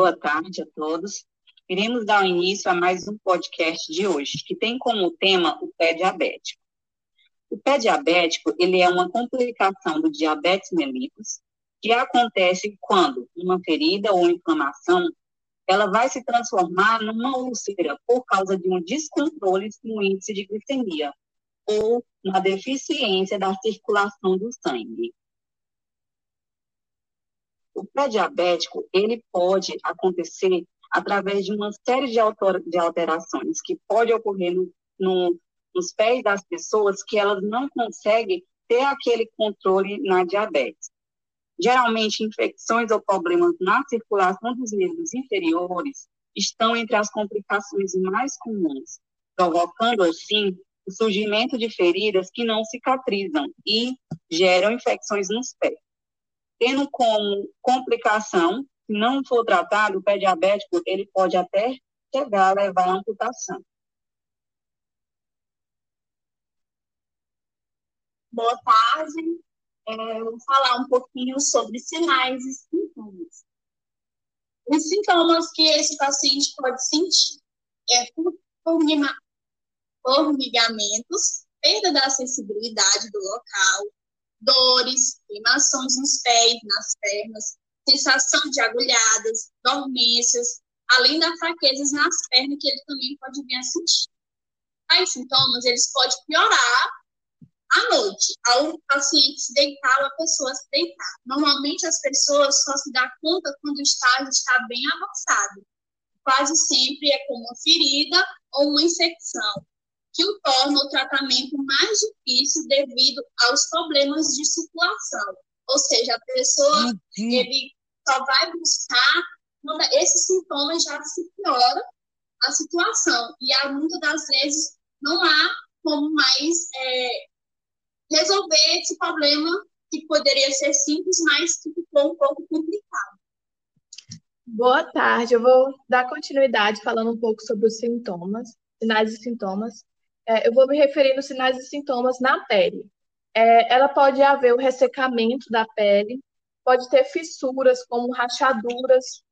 Boa tarde a todos. Iremos dar início a mais um podcast de hoje, que tem como tema o pé diabético. O pé diabético, ele é uma complicação do diabetes mellitus, que acontece quando uma ferida ou inflamação, ela vai se transformar numa úlcera por causa de um descontrole no índice de glicemia ou na deficiência da circulação do sangue. O pré-diabético, ele pode acontecer através de uma série de, alterações que pode ocorrer no, no, nos pés das pessoas que elas não conseguem ter aquele controle na diabetes. Geralmente, infecções ou problemas na circulação dos nervos inferiores estão entre as complicações mais comuns, provocando, assim, o surgimento de feridas que não cicatrizam e geram infecções nos pés tendo como complicação, se não for tratado, o pé diabético, ele pode até chegar a levar amputação. Boa tarde. É, vou falar um pouquinho sobre sinais e sintomas. Os sintomas que esse paciente pode sentir é formigamentos, perda da sensibilidade do local, dores, queimações nos pés, nas pernas, sensação de agulhadas, dormências, além da fraquezas nas pernas que ele também pode vir a sentir. Tais sintomas, eles podem piorar à noite, ao paciente se deitar ou a pessoa se deitar. Normalmente, as pessoas só se dão conta quando o estágio está bem avançado. Quase sempre é como uma ferida ou uma infecção, que o torna o tratamento mais difícil devido aos problemas de circulação. Ou seja, a pessoa uhum. ele só vai buscar quando esses sintomas já se piora a situação. E há muitas das vezes não há como mais é, resolver esse problema que poderia ser simples, mas que ficou um pouco complicado. Boa tarde, eu vou dar continuidade falando um pouco sobre os sintomas, sinais e sintomas. É, eu vou me referir nos sinais e sintomas na pele. É, ela pode haver o ressecamento da pele, pode ter fissuras como rachaduras,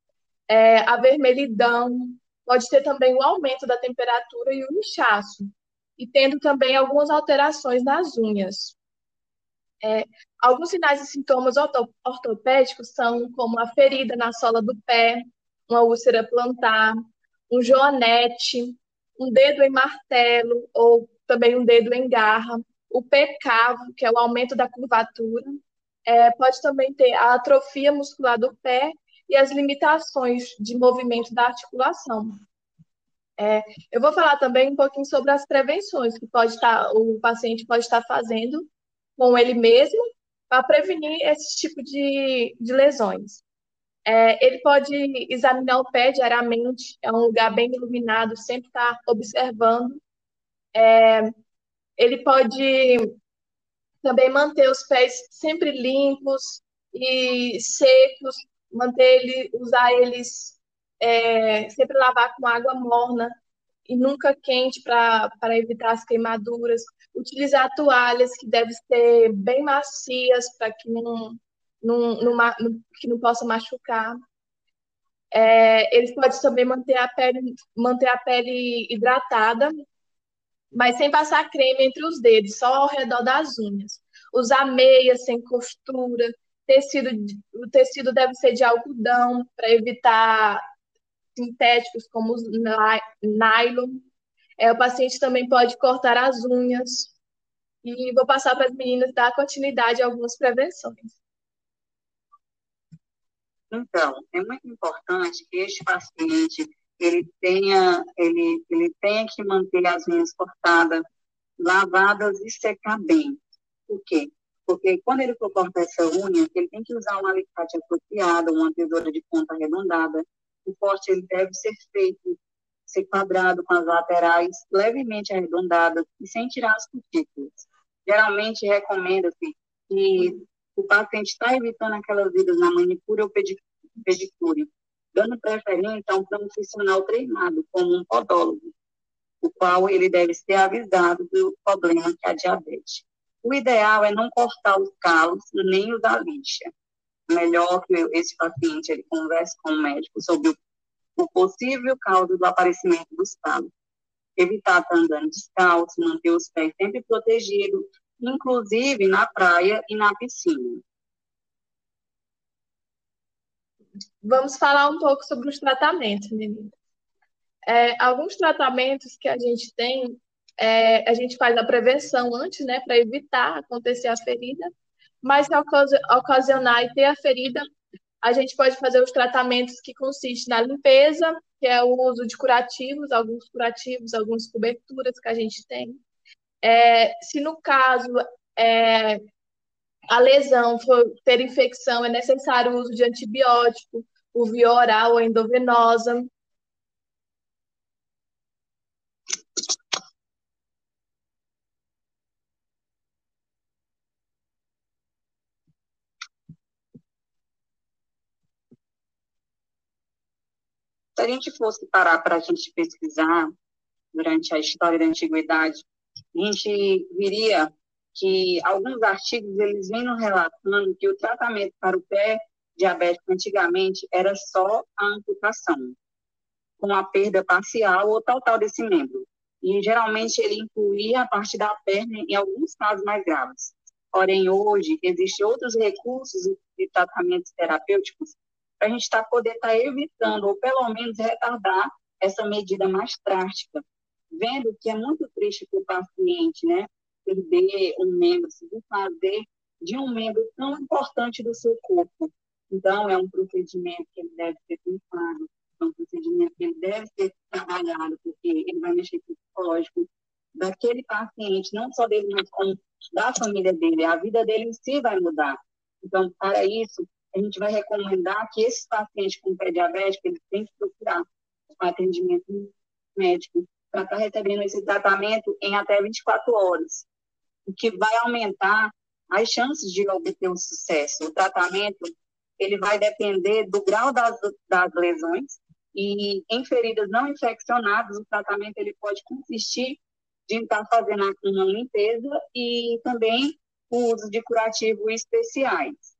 é, a vermelhidão, pode ter também o aumento da temperatura e o inchaço, e tendo também algumas alterações nas unhas. É, alguns sinais e sintomas ortopédicos são como a ferida na sola do pé, uma úlcera plantar, um joanete, um dedo em martelo ou também um dedo em garra, o pé cavo, que é o aumento da curvatura, é, pode também ter a atrofia muscular do pé e as limitações de movimento da articulação. É, eu vou falar também um pouquinho sobre as prevenções que pode estar, o paciente pode estar fazendo com ele mesmo para prevenir esse tipo de, de lesões. É, ele pode examinar o pé diariamente, é um lugar bem iluminado, sempre está observando. É, ele pode também manter os pés sempre limpos e secos, manter ele, usar eles é, sempre lavar com água morna e nunca quente para evitar as queimaduras. Utilizar toalhas que devem ser bem macias para que não não, não, que não possa machucar. É, eles podem também manter a pele, manter a pele hidratada, mas sem passar creme entre os dedos, só ao redor das unhas. Usar meia sem costura, tecido, o tecido deve ser de algodão para evitar sintéticos como os nylon. É, o paciente também pode cortar as unhas. E vou passar para as meninas dar continuidade a algumas prevenções. Então, é muito importante que este paciente ele tenha, ele, ele tenha que manter as unhas cortadas, lavadas e secar bem. Por quê? Porque quando ele for cortar essa unha, ele tem que usar um alicate apropriado, uma tesoura de ponta arredondada. O corte ele deve ser feito, ser quadrado com as laterais levemente arredondadas e sem tirar as cutículas. Geralmente recomenda-se que o paciente está evitando aquelas vidas na manicure ou pedicure, dando preferência a um profissional treinado, como um podólogo, o qual ele deve ser avisado do problema que é a diabetes. O ideal é não cortar os calos nem usar lixa. melhor que esse paciente ele converse com o médico sobre o, o possível causa do aparecimento dos calos. Evitar estar andando descalço, manter os pés sempre protegidos, inclusive na praia e na piscina. Vamos falar um pouco sobre os tratamentos, meninas. É, alguns tratamentos que a gente tem, é, a gente faz a prevenção antes, né, para evitar acontecer a ferida, mas se ocasionar e ter a ferida, a gente pode fazer os tratamentos que consistem na limpeza, que é o uso de curativos, alguns curativos, algumas coberturas que a gente tem. É, se no caso é, a lesão for ter infecção, é necessário o uso de antibiótico, o via oral ou endovenosa. Se a gente fosse parar para a gente pesquisar durante a história da antiguidade, a gente viria que alguns artigos eles vêm relatando que o tratamento para o pé diabético antigamente era só a amputação, com a perda parcial ou total desse membro. E geralmente ele incluía a parte da perna em alguns casos mais graves. Porém, hoje, existem outros recursos de tratamentos terapêuticos para a gente tá, poder estar tá evitando, ou pelo menos retardar, essa medida mais drástica. Vendo que é muito triste para o paciente, né? Perder um membro, se fazer de um membro tão importante do seu corpo. Então, é um procedimento que ele deve ser pensado, é um procedimento que ele deve ser trabalhado, porque ele vai mexer com o psicológico daquele paciente, não só dele, mas como da família dele. A vida dele em si vai mudar. Então, para isso, a gente vai recomendar que esses pacientes com pé diabético, eles têm que procurar atendimento médico para estar tá recebendo esse tratamento em até 24 horas, o que vai aumentar as chances de obter um sucesso. O tratamento ele vai depender do grau das, das lesões e em feridas não infeccionadas, o tratamento ele pode consistir de estar fazendo uma limpeza e também o uso de curativos especiais.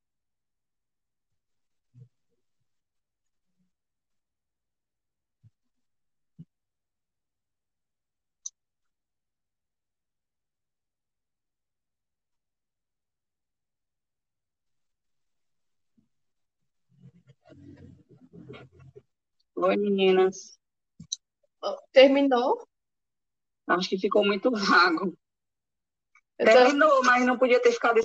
Oi, meninas. Terminou? Acho que ficou muito vago. Terminou, mas não podia ter ficado